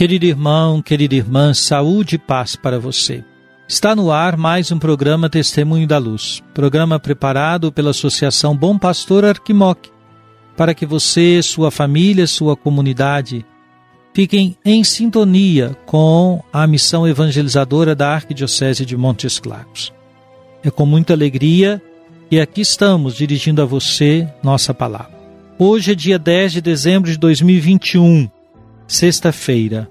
Querido irmão, querida irmã, saúde e paz para você. Está no ar mais um programa Testemunho da Luz, programa preparado pela Associação Bom Pastor Arquimoc, para que você, sua família, sua comunidade fiquem em sintonia com a missão evangelizadora da Arquidiocese de Montes Claros. É com muita alegria que aqui estamos dirigindo a você nossa palavra. Hoje é dia 10 de dezembro de 2021, sexta-feira,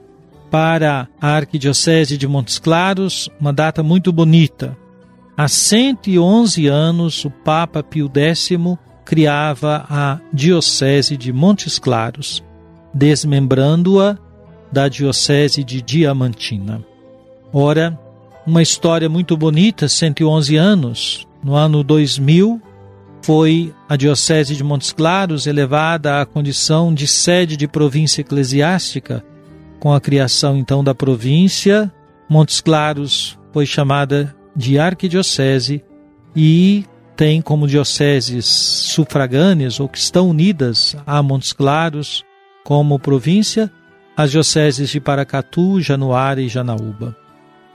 para a Arquidiocese de Montes Claros, uma data muito bonita. Há 111 anos, o Papa Pio X criava a Diocese de Montes Claros, desmembrando-a da Diocese de Diamantina. Ora, uma história muito bonita, 111 anos, no ano 2000, foi a Diocese de Montes Claros elevada à condição de sede de província eclesiástica, com a criação então da província. Montes Claros foi chamada de arquidiocese e tem como dioceses sufragâneas ou que estão unidas a Montes Claros como província as dioceses de Paracatu, Januária e Janaúba.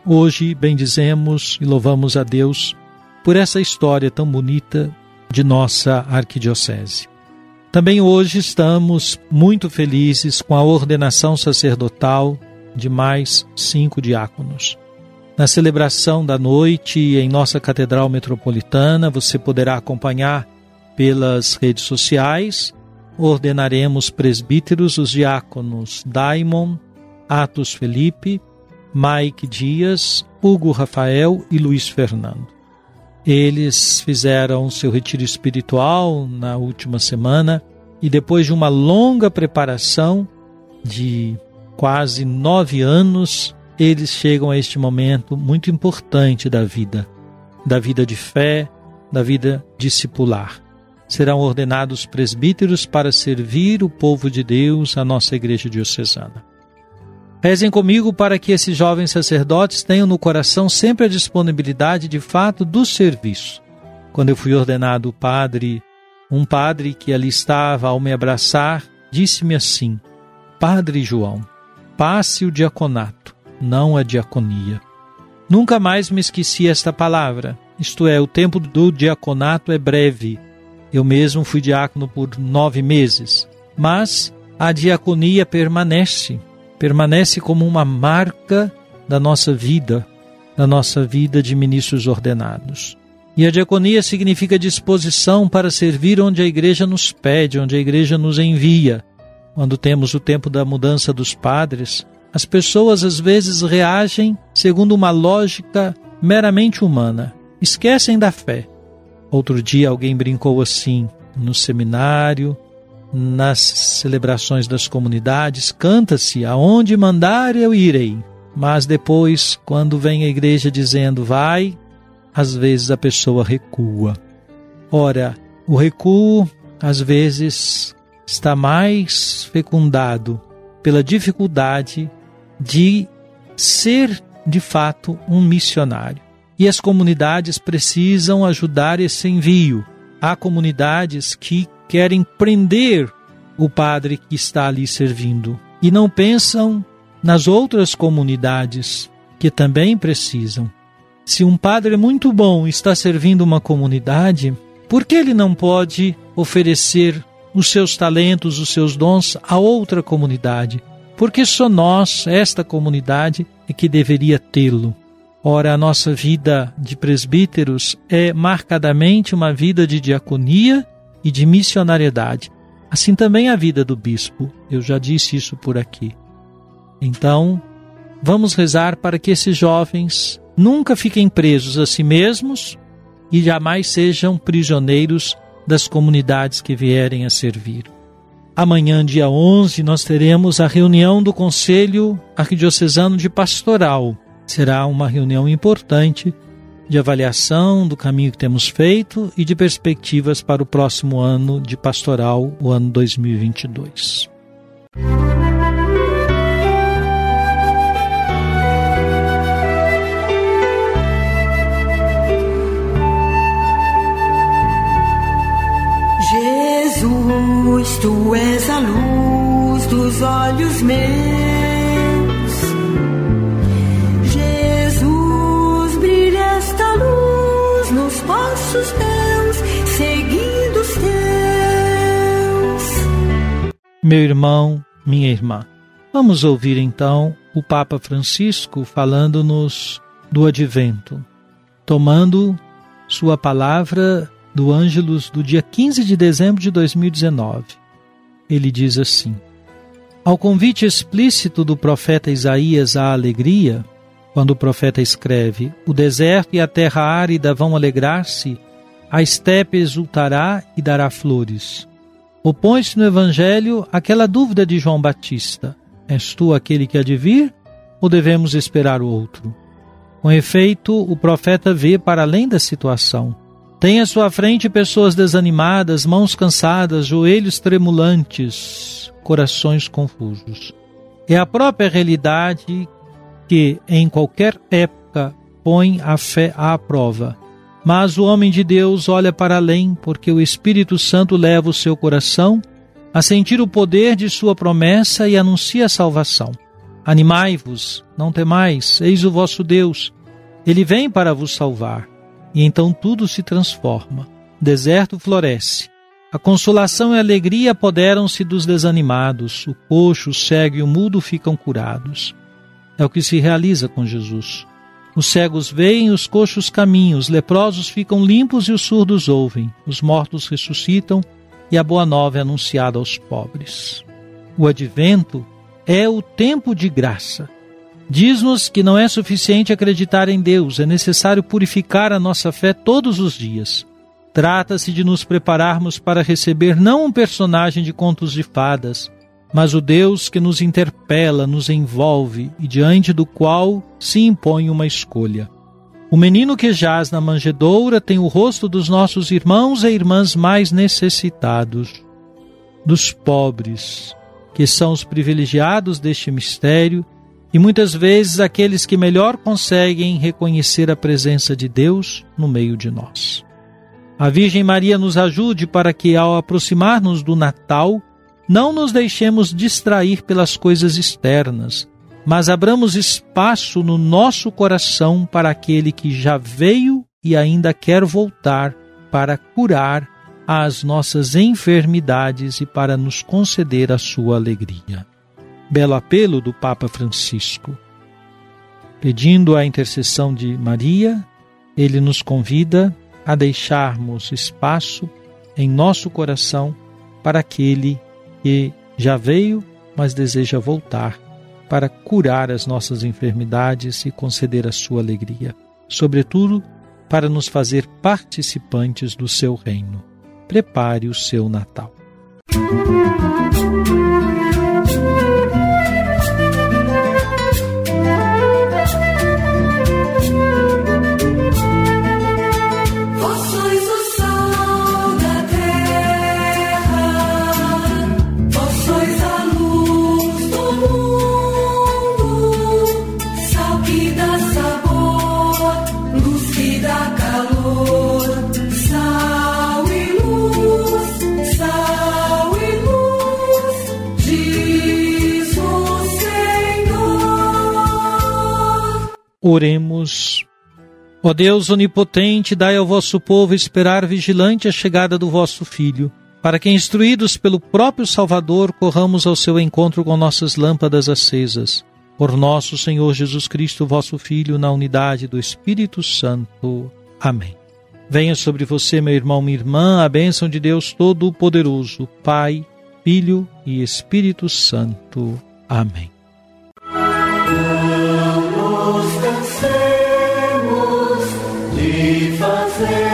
Hoje bendizemos e louvamos a Deus por essa história tão bonita de nossa arquidiocese. Também hoje estamos muito felizes com a ordenação sacerdotal de mais cinco diáconos. Na celebração da noite em nossa Catedral Metropolitana, você poderá acompanhar pelas redes sociais. Ordenaremos presbíteros os diáconos Daimon, Atos Felipe, Mike Dias, Hugo Rafael e Luiz Fernando. Eles fizeram seu retiro espiritual na última semana e depois de uma longa preparação de quase nove anos, eles chegam a este momento muito importante da vida, da vida de fé, da vida discipular. Serão ordenados presbíteros para servir o povo de Deus, a nossa igreja diocesana. Rezem comigo para que esses jovens sacerdotes tenham no coração sempre a disponibilidade de fato do serviço. Quando eu fui ordenado padre, um padre que ali estava ao me abraçar disse-me assim: Padre João, passe o diaconato, não a diaconia. Nunca mais me esqueci esta palavra, isto é, o tempo do diaconato é breve. Eu mesmo fui diácono por nove meses, mas a diaconia permanece permanece como uma marca da nossa vida, da nossa vida de ministros ordenados. E a diaconia significa disposição para servir onde a igreja nos pede, onde a igreja nos envia. Quando temos o tempo da mudança dos padres, as pessoas às vezes reagem segundo uma lógica meramente humana, esquecem da fé. Outro dia alguém brincou assim: no seminário, nas celebrações das comunidades, canta-se: Aonde mandar eu irei. Mas depois, quando vem a igreja dizendo vai, às vezes a pessoa recua. Ora, o recuo às vezes está mais fecundado pela dificuldade de ser de fato um missionário. E as comunidades precisam ajudar esse envio. Há comunidades que querem prender o padre que está ali servindo e não pensam nas outras comunidades que também precisam. Se um padre muito bom está servindo uma comunidade, por que ele não pode oferecer os seus talentos, os seus dons a outra comunidade, porque só nós, esta comunidade, é que deveria tê-lo. Ora, a nossa vida de presbíteros é marcadamente uma vida de diaconia e de missionariedade. Assim também a vida do bispo. Eu já disse isso por aqui. Então, vamos rezar para que esses jovens nunca fiquem presos a si mesmos e jamais sejam prisioneiros das comunidades que vierem a servir. Amanhã, dia 11, nós teremos a reunião do Conselho Arquidiocesano de Pastoral. Será uma reunião importante de avaliação do caminho que temos feito e de perspectivas para o próximo ano de pastoral, o ano 2022. Jesus, tu és a luz dos olhos meus passos teus, seguindo os teus. Meu irmão, minha irmã, vamos ouvir então o Papa Francisco falando-nos do advento, tomando sua palavra do Ângelus do dia 15 de dezembro de 2019. Ele diz assim: Ao convite explícito do profeta Isaías à alegria, quando o profeta escreve: O deserto e a terra árida vão alegrar-se, a estepe exultará e dará flores. Opõe-se no Evangelho aquela dúvida de João Batista: És tu aquele que há de vir ou devemos esperar o outro? Com efeito, o profeta vê para além da situação. Tem à sua frente pessoas desanimadas, mãos cansadas, joelhos tremulantes, corações confusos. É a própria realidade que em qualquer época põe a fé à prova. Mas o homem de Deus olha para além, porque o Espírito Santo leva o seu coração a sentir o poder de sua promessa e anuncia a salvação. Animai-vos, não temais, eis o vosso Deus. Ele vem para vos salvar. E então tudo se transforma. Deserto floresce. A consolação e a alegria apoderam-se dos desanimados. O coxo, o cego e o mudo ficam curados. É o que se realiza com Jesus. Os cegos veem, os coxos caminham, os leprosos ficam limpos e os surdos ouvem, os mortos ressuscitam e a boa nova é anunciada aos pobres. O advento é o tempo de graça. Diz-nos que não é suficiente acreditar em Deus, é necessário purificar a nossa fé todos os dias. Trata-se de nos prepararmos para receber não um personagem de contos de fadas, mas o Deus que nos interpela, nos envolve e diante do qual se impõe uma escolha. O menino que jaz na manjedoura tem o rosto dos nossos irmãos e irmãs mais necessitados, dos pobres, que são os privilegiados deste mistério e muitas vezes aqueles que melhor conseguem reconhecer a presença de Deus no meio de nós. A Virgem Maria nos ajude para que, ao aproximar-nos do Natal, não nos deixemos distrair pelas coisas externas, mas abramos espaço no nosso coração para aquele que já veio e ainda quer voltar para curar as nossas enfermidades e para nos conceder a sua alegria. Belo apelo do Papa Francisco. Pedindo a intercessão de Maria, ele nos convida a deixarmos espaço em nosso coração para aquele que já veio, mas deseja voltar para curar as nossas enfermidades e conceder a sua alegria, sobretudo para nos fazer participantes do seu reino. Prepare o seu Natal. Música Oremos. Ó Deus onipotente, dai ao vosso povo esperar vigilante a chegada do vosso Filho, para que, instruídos pelo próprio Salvador, corramos ao seu encontro com nossas lâmpadas acesas. Por nosso Senhor Jesus Cristo, vosso Filho, na unidade do Espírito Santo. Amém. Venha sobre você, meu irmão, minha irmã, a bênção de Deus Todo-Poderoso, Pai, Filho e Espírito Santo. Amém. De fazer.